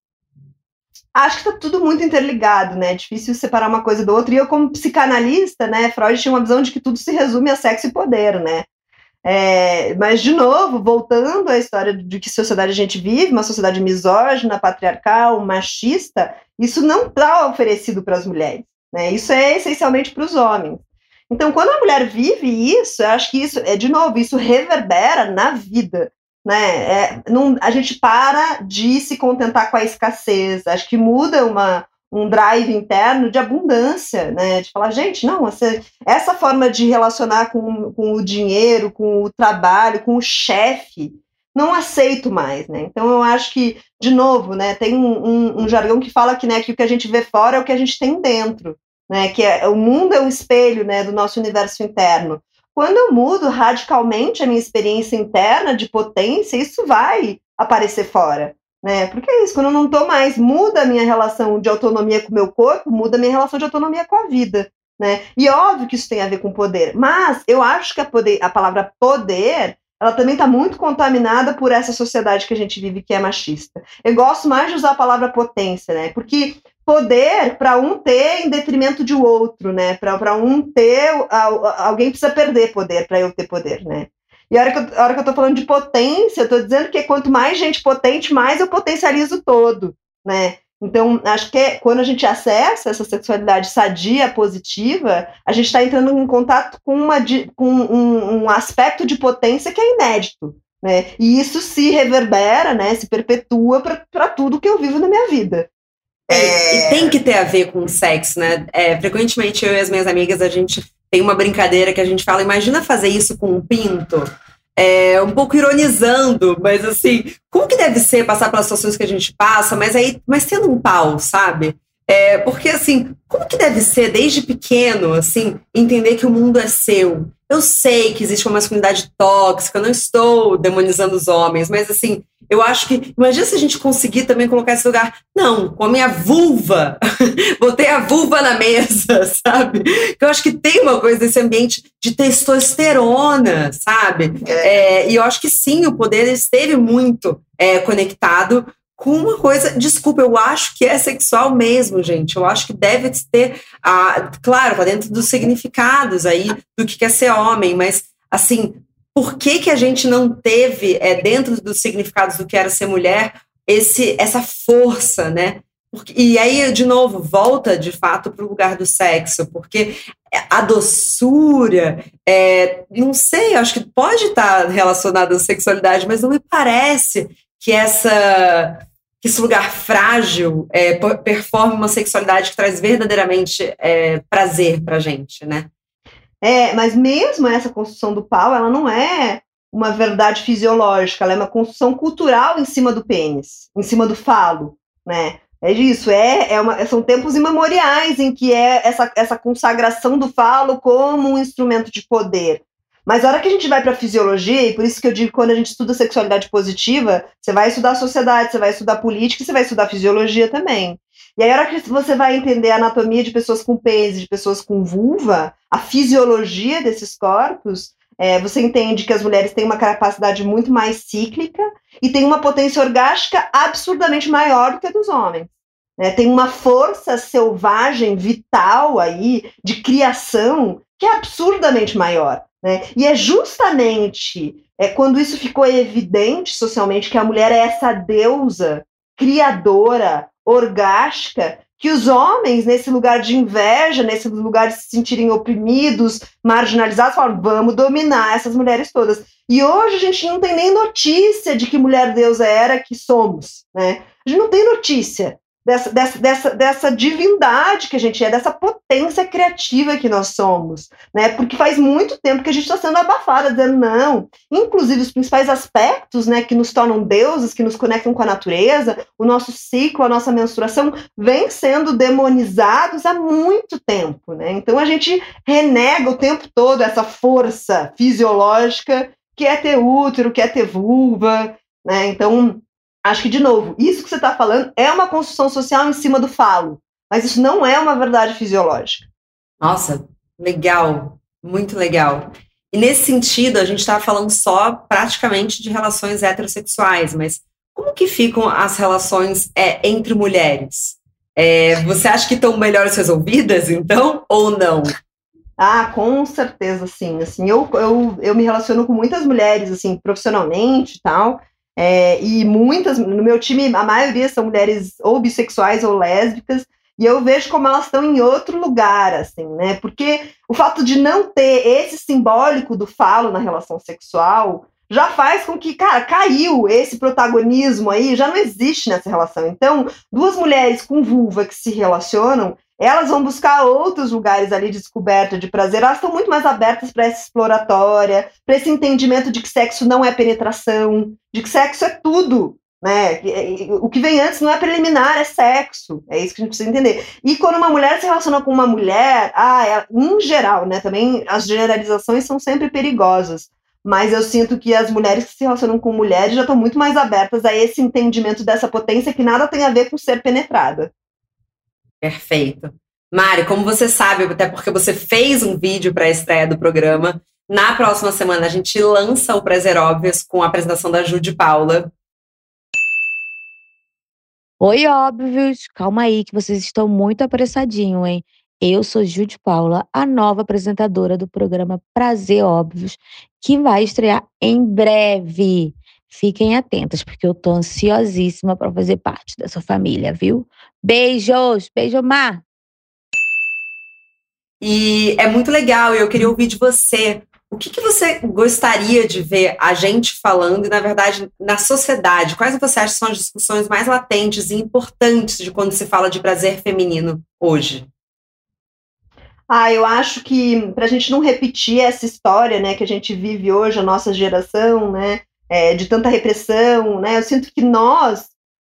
Acho que está tudo muito interligado, né? É difícil separar uma coisa do outro. E eu, como psicanalista, né, Freud tinha uma visão de que tudo se resume a sexo e poder, né? É, mas, de novo, voltando à história de que sociedade a gente vive, uma sociedade misógina, patriarcal, machista, isso não está oferecido para as mulheres. Né? Isso é essencialmente para os homens. Então, quando a mulher vive isso, eu acho que isso, é de novo, isso reverbera na vida né? É, não, a gente para de se contentar com a escassez, acho que muda uma, um drive interno de abundância, né? De falar, gente, não, essa, essa forma de relacionar com, com o dinheiro, com o trabalho, com o chefe, não aceito mais, né? Então eu acho que, de novo, né, tem um, um, um, jargão que fala que, né, que o que a gente vê fora é o que a gente tem dentro, né? Que é, o mundo é um espelho, né, do nosso universo interno. Quando eu mudo radicalmente a minha experiência interna de potência, isso vai aparecer fora. Né? Porque é isso, quando eu não estou mais, muda a minha relação de autonomia com o meu corpo, muda a minha relação de autonomia com a vida. Né? E óbvio que isso tem a ver com poder, mas eu acho que a, poder, a palavra poder ela também está muito contaminada por essa sociedade que a gente vive que é machista. Eu gosto mais de usar a palavra potência, né? Porque poder para um ter em detrimento de outro, né? Para um ter, alguém precisa perder poder para eu ter poder, né? E a hora, que eu, a hora que eu tô falando de potência, eu tô dizendo que quanto mais gente potente, mais eu potencializo todo, né? Então, acho que é, quando a gente acessa essa sexualidade sadia, positiva, a gente está entrando em contato com, uma, com um, um, aspecto de potência que é inédito. Né? E isso se reverbera, né, se perpetua para tudo que eu vivo na minha vida. É, e tem que ter a ver com sexo, né? É, frequentemente eu e as minhas amigas, a gente tem uma brincadeira que a gente fala, imagina fazer isso com um pinto. É, um pouco ironizando, mas assim, como que deve ser passar pelas situações que a gente passa, mas aí, mas tendo um pau, sabe? É, porque assim, como que deve ser desde pequeno, assim, entender que o mundo é seu? Eu sei que existe uma masculinidade tóxica, eu não estou demonizando os homens, mas assim, Eu acho que, imagina se a gente conseguir também colocar esse lugar, não, com a minha vulva, botei a vulva na mesa, sabe? Eu acho que tem uma coisa desse ambiente de testosterona, sabe? É, e eu acho que sim, o poder esteve muito é, conectado com uma coisa, desculpa, eu acho que é sexual mesmo, gente. Eu acho que deve ter, a, claro, tá dentro dos significados aí do que quer ser homem, mas assim, por que, que a gente não teve, é, dentro dos significados do que era ser mulher, esse, essa força, né? Porque, e aí, de novo, volta de fato para o lugar do sexo, porque a doçura, é, não sei, acho que pode estar relacionada à sexualidade, mas não me parece que essa que esse lugar frágil é, performe uma sexualidade que traz verdadeiramente é, prazer para gente, né? É, mas mesmo essa construção do pau, ela não é uma verdade fisiológica, ela é uma construção cultural em cima do pênis, em cima do falo, né? É isso, é, é uma, são tempos imemoriais em que é essa, essa consagração do falo como um instrumento de poder. Mas a hora que a gente vai para fisiologia, e por isso que eu digo que quando a gente estuda sexualidade positiva, você vai estudar sociedade, você vai estudar política você vai estudar fisiologia também. E aí, a hora que você vai entender a anatomia de pessoas com pênis, de pessoas com vulva, a fisiologia desses corpos, é, você entende que as mulheres têm uma capacidade muito mais cíclica e têm uma potência orgástica absurdamente maior do que a dos homens. É, tem uma força selvagem, vital aí, de criação, que é absurdamente maior. Né? E é justamente é, quando isso ficou evidente socialmente que a mulher é essa deusa criadora, orgástica, que os homens, nesse lugar de inveja, nesse lugar de se sentirem oprimidos, marginalizados, falam: vamos dominar essas mulheres todas. E hoje a gente não tem nem notícia de que mulher deusa era que somos, né? A gente não tem notícia dessa, dessa, dessa, dessa divindade que a gente é, dessa potência criativa que nós somos, né? Porque faz muito tempo que a gente está sendo abafada, dizendo não. Inclusive, os principais aspectos, né, que nos tornam deuses, que nos conectam com a natureza, o nosso ciclo, a nossa menstruação, vem sendo demonizados há muito tempo, né? Então a gente renega o tempo todo essa força fisiológica que é ter útero, que é ter vulva, né? Então Acho que, de novo, isso que você está falando é uma construção social em cima do falo, mas isso não é uma verdade fisiológica. Nossa, legal, muito legal. E nesse sentido, a gente está falando só praticamente de relações heterossexuais, mas como que ficam as relações é, entre mulheres? É, você acha que estão melhores resolvidas, então, ou não? Ah, com certeza, sim. Assim, eu, eu, eu me relaciono com muitas mulheres, assim, profissionalmente e tal, é, e muitas, no meu time, a maioria são mulheres ou bissexuais ou lésbicas, e eu vejo como elas estão em outro lugar, assim, né? Porque o fato de não ter esse simbólico do falo na relação sexual já faz com que, cara, caiu esse protagonismo aí, já não existe nessa relação. Então, duas mulheres com vulva que se relacionam, elas vão buscar outros lugares ali de descoberta, de prazer, elas estão muito mais abertas para essa exploratória, para esse entendimento de que sexo não é penetração, de que sexo é tudo, né? O que vem antes não é preliminar, é sexo. É isso que a gente precisa entender. E quando uma mulher se relaciona com uma mulher, ah, é, em geral, né? Também as generalizações são sempre perigosas. Mas eu sinto que as mulheres que se relacionam com mulheres já estão muito mais abertas a esse entendimento dessa potência que nada tem a ver com ser penetrada. Perfeito. Mari, como você sabe, até porque você fez um vídeo para a estreia do programa, na próxima semana a gente lança o Prazer Óbvios com a apresentação da Ju de Paula. Oi, óbvios! Calma aí que vocês estão muito apressadinhos, hein? Eu sou Ju de Paula, a nova apresentadora do programa Prazer Óbvios, que vai estrear em breve. Fiquem atentas, porque eu tô ansiosíssima para fazer parte dessa família, viu? Beijos! Beijo, Mar! E é muito legal, eu queria ouvir de você. O que, que, você gostaria de ver a gente falando e, na verdade, na sociedade? Quais você acha que são as discussões mais latentes e importantes de quando se fala de prazer feminino hoje? Ah, eu acho que para a gente não repetir essa história, né, que a gente vive hoje, a nossa geração, né, é, de tanta repressão, né? Eu sinto que nós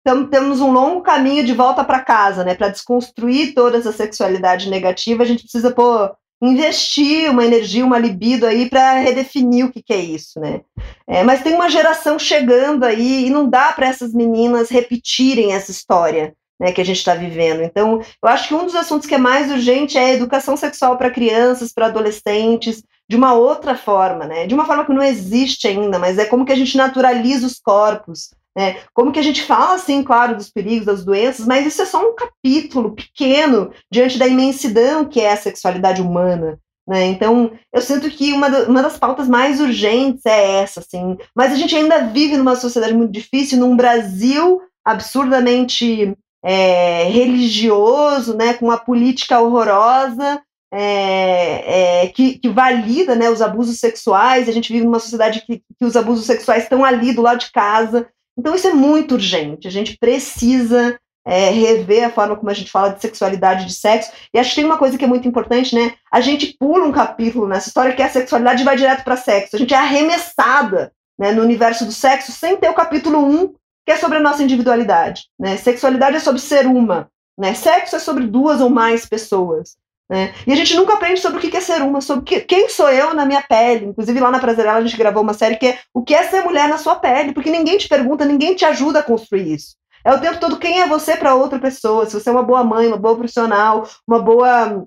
tam, temos um longo caminho de volta para casa, né? Para desconstruir toda essa sexualidade negativa, a gente precisa pôr investir uma energia, uma libido aí para redefinir o que, que é isso, né? É, mas tem uma geração chegando aí e não dá para essas meninas repetirem essa história. Né, que a gente está vivendo. Então, eu acho que um dos assuntos que é mais urgente é educação sexual para crianças, para adolescentes, de uma outra forma, né? De uma forma que não existe ainda, mas é como que a gente naturaliza os corpos, né? Como que a gente fala, assim, claro, dos perigos, das doenças, mas isso é só um capítulo pequeno diante da imensidão que é a sexualidade humana. Né? Então, eu sinto que uma, uma das pautas mais urgentes é essa, assim. Mas a gente ainda vive numa sociedade muito difícil, num Brasil absurdamente é, religioso, né, com uma política horrorosa, é, é, que, que, valida né, os abusos sexuais. A gente vive numa sociedade que, que os abusos sexuais estão ali do lado de casa. Então, isso é muito urgente. A gente precisa é, rever a forma como a gente fala de sexualidade e de sexo. E acho que tem uma coisa que é muito importante, né? A gente pula um capítulo nessa história que é a sexualidade vai direto para sexo. A gente é arremessada né, no universo do sexo sem ter o capítulo 1, que é sobre a nossa individualidade. Né? Sexualidade é sobre ser uma. Né? Sexo é sobre duas ou mais pessoas. Né? E a gente nunca aprende sobre o que é ser uma, sobre que, quem sou eu na minha pele. Inclusive, lá na Prazerela, a gente gravou uma série que é o que é ser mulher na sua pele, porque ninguém te pergunta, ninguém te ajuda a construir isso. É o tempo todo quem é você para outra pessoa, se você é uma boa mãe, uma boa profissional, uma boa,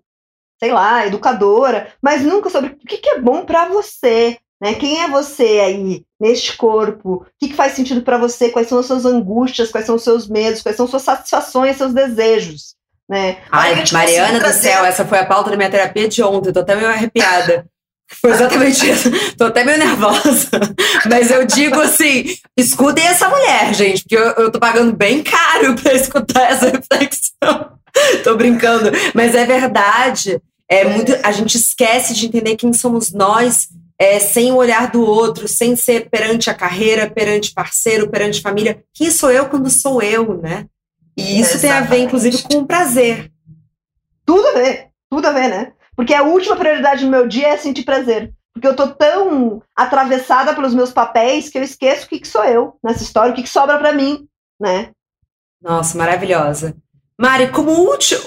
sei lá, educadora, mas nunca sobre o que é bom para você. Né? Quem é você aí, neste corpo? O que, que faz sentido para você? Quais são as suas angústias? Quais são os seus medos? Quais são suas satisfações, seus desejos? Né? Ai, Mariana do céu, essa foi a pauta da minha terapia de ontem, tô até meio arrepiada. Foi exatamente isso. Tô até meio nervosa. Mas eu digo assim: escutem essa mulher, gente, porque eu, eu tô pagando bem caro pra escutar essa reflexão. tô brincando. Mas é verdade. É muito, a gente esquece de entender quem somos nós é, sem o olhar do outro, sem ser perante a carreira, perante parceiro, perante família. Quem sou eu quando sou eu, né? E isso tem a ver, inclusive, com o prazer. Tudo a ver, tudo a ver, né? Porque a última prioridade do meu dia é sentir prazer. Porque eu tô tão atravessada pelos meus papéis que eu esqueço o que, que sou eu nessa história, o que, que sobra para mim, né? Nossa, maravilhosa. Mari, como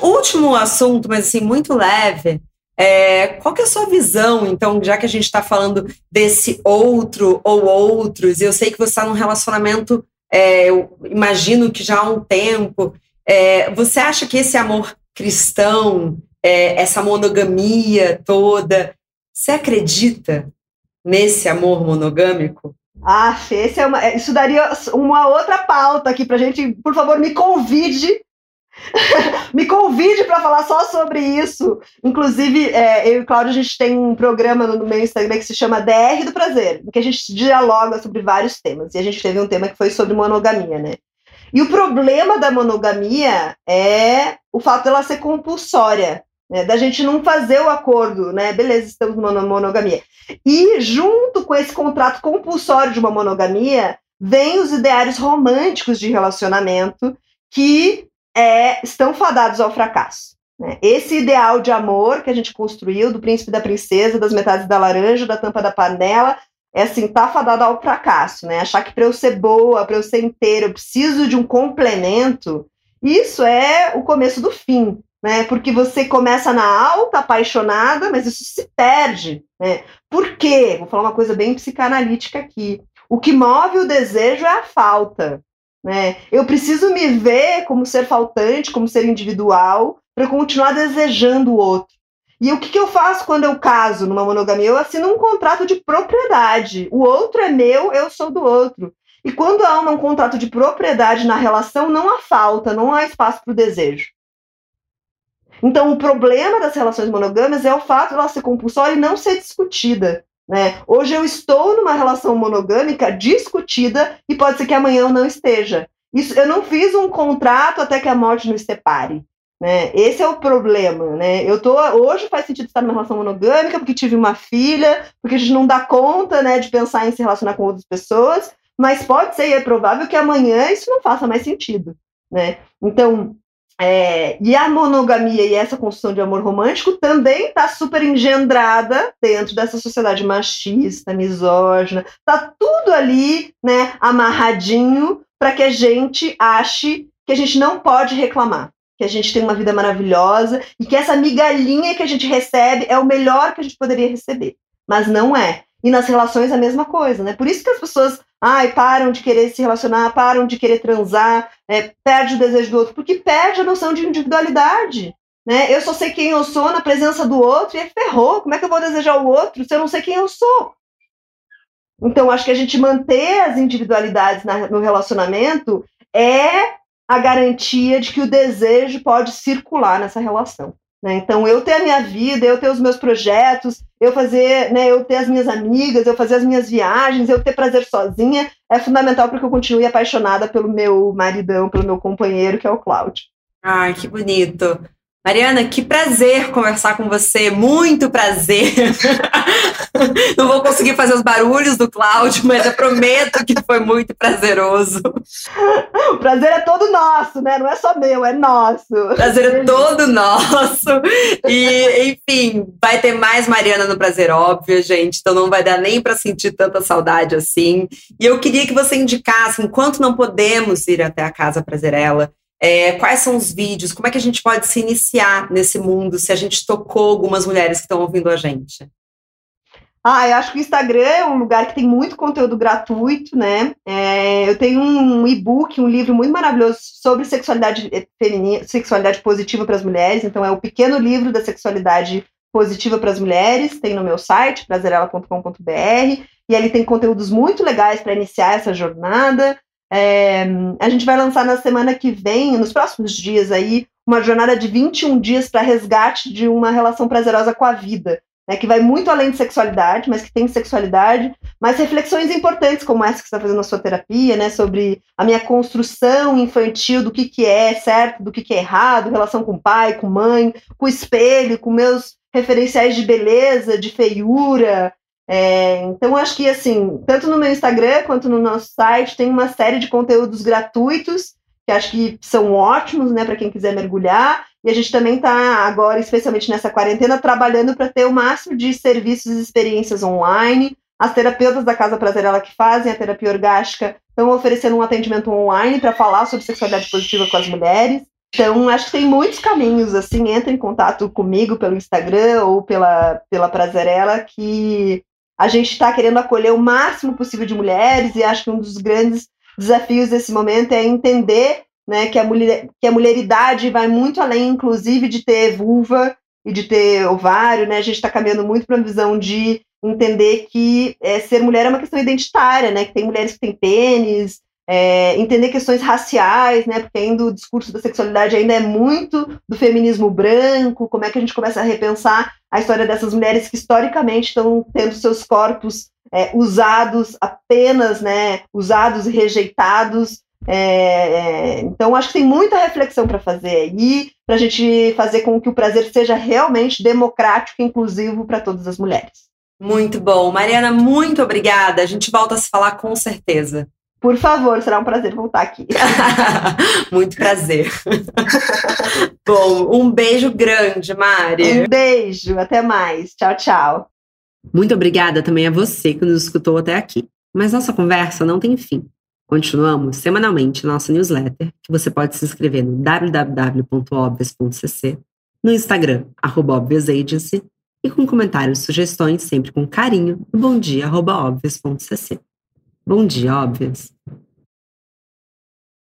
último assunto, mas assim, muito leve, é, qual que é a sua visão, então, já que a gente está falando desse outro ou outros, eu sei que você está num relacionamento é, eu imagino que já há um tempo. É, você acha que esse amor cristão, é, essa monogamia toda, você acredita nesse amor monogâmico? Ah, esse é uma, isso daria uma outra pauta aqui para gente. Por favor, me convide Me convide para falar só sobre isso. Inclusive, é, eu e Cláudio, a gente tem um programa no meu Instagram que se chama DR do Prazer, em que a gente dialoga sobre vários temas. E a gente teve um tema que foi sobre monogamia, né? E o problema da monogamia é o fato dela ser compulsória, né? da gente não fazer o acordo, né? Beleza, estamos numa monogamia. E junto com esse contrato compulsório de uma monogamia, vem os ideários românticos de relacionamento que é, estão fadados ao fracasso. Né? Esse ideal de amor que a gente construiu, do príncipe da princesa, das metades da laranja, da tampa da panela, é assim, tá fadado ao fracasso, né? Achar que para eu ser boa, para eu ser inteira, eu preciso de um complemento, isso é o começo do fim, né? Porque você começa na alta, apaixonada, mas isso se perde, né? Por quê? Vou falar uma coisa bem psicanalítica aqui. O que move o desejo é a falta. Né? Eu preciso me ver como ser faltante, como ser individual, para continuar desejando o outro. E o que, que, eu faço quando eu caso numa monogamia? Eu assino um contrato de propriedade. O outro é meu, eu sou do outro. E quando há um contrato de propriedade na relação, não há falta, não há espaço para o desejo. Então, o problema das relações monogâmicas é o fato de ela ser compulsória e não ser discutida. Né? Hoje eu estou numa relação monogâmica discutida e pode ser que amanhã eu não esteja. Isso, eu não fiz um contrato até que a morte nos separe. Né? Esse é o problema. Né? Eu tô, hoje faz sentido estar numa relação monogâmica porque tive uma filha, porque a gente não dá conta né, de pensar em se relacionar com outras pessoas, mas pode ser e é provável que amanhã isso não faça mais sentido. Né? Então, é, e a monogamia e essa construção de amor romântico também está super engendrada dentro dessa sociedade machista, misógina. Tá tudo ali, né, amarradinho para que a gente ache que a gente não pode reclamar, que a gente tem uma vida maravilhosa e que essa migalhinha que a gente recebe é o melhor que a gente poderia receber. Mas não é. E nas relações a mesma coisa, né? Por isso que as pessoas, ai, param de querer se relacionar, param de querer transar, é, perde o desejo do outro, porque perde a noção de individualidade. Né? Eu só sei quem eu sou na presença do outro e é ferrou. Como é que eu vou desejar o outro se eu não sei quem eu sou? Então, acho que a gente manter as individualidades na, no relacionamento é a garantia de que o desejo pode circular nessa relação. Né? Então, eu ter a minha vida, eu ter os meus projetos, eu fazer, né, eu ter as minhas amigas, eu fazer as minhas viagens, eu ter prazer sozinha, é fundamental para que eu continue apaixonada pelo meu maridão, pelo meu companheiro, que é o Cláudio. Ai, que bonito. Mariana, que prazer conversar com você, muito prazer. Não vou conseguir fazer os barulhos do Cláudio, mas eu prometo que foi muito prazeroso. O prazer é todo nosso, né? Não é só meu, é nosso. O prazer é todo nosso. E, enfim, vai ter mais Mariana no Prazer Óbvio, gente. Então não vai dar nem para sentir tanta saudade assim. E eu queria que você indicasse, enquanto não podemos ir até a Casa Prazerela, é, quais são os vídeos? Como é que a gente pode se iniciar nesse mundo se a gente tocou algumas mulheres que estão ouvindo a gente? Ah, eu acho que o Instagram é um lugar que tem muito conteúdo gratuito, né? É, eu tenho um e-book, um livro muito maravilhoso sobre sexualidade feminina, sexualidade positiva para as mulheres. Então, é o pequeno livro da sexualidade positiva para as mulheres. Tem no meu site, prazerela.com.br. E ali tem conteúdos muito legais para iniciar essa jornada. É, a gente vai lançar na semana que vem, nos próximos dias aí, uma jornada de 21 dias para resgate de uma relação prazerosa com a vida, né, que vai muito além de sexualidade, mas que tem sexualidade, mas reflexões importantes como essa que você está fazendo na sua terapia, né, sobre a minha construção infantil do que, que é certo, do que, que é errado, relação com pai, com mãe, com espelho, com meus referenciais de beleza, de feiura, é, então, acho que, assim, tanto no meu Instagram quanto no nosso site, tem uma série de conteúdos gratuitos, que acho que são ótimos, né, para quem quiser mergulhar. E a gente também está agora, especialmente nessa quarentena, trabalhando para ter o máximo de serviços e experiências online. As terapeutas da Casa Prazerela que fazem a terapia orgástica estão oferecendo um atendimento online para falar sobre sexualidade positiva com as mulheres. Então, acho que tem muitos caminhos, assim, entra em contato comigo pelo Instagram ou pela, pela Prazerela, que a gente está querendo acolher o máximo possível de mulheres e acho que um dos grandes desafios desse momento é entender né, que, a mulher, que a mulheridade vai muito além, inclusive, de ter vulva e de ter ovário, né? A gente está caminhando muito para uma visão de entender que é, ser mulher é uma questão identitária, né? Que tem mulheres que têm pênis, é, entender questões raciais, né? Porque ainda o discurso da sexualidade ainda é muito do feminismo branco. Como é que a gente começa a repensar a história dessas mulheres que historicamente estão tendo seus corpos é, usados apenas, né? Usados e rejeitados. É, é então, acho que tem muita reflexão para fazer aí, para a gente fazer com que o prazer seja realmente democrático e inclusivo para todas as mulheres. Muito bom. Mariana, muito obrigada. A gente volta a se falar com certeza. Por favor, será um prazer voltar aqui. Muito prazer. Bom, um beijo grande, Mari. Um beijo, até mais. Tchau, tchau. Muito obrigada também a você que nos escutou até aqui. Mas nossa conversa não tem fim. Continuamos semanalmente nossa newsletter, que você pode se inscrever no www.obvious.cc, no Instagram, arroba e com comentários e sugestões sempre com carinho no bomdia.obvious.cc. Bom dia, óbvias!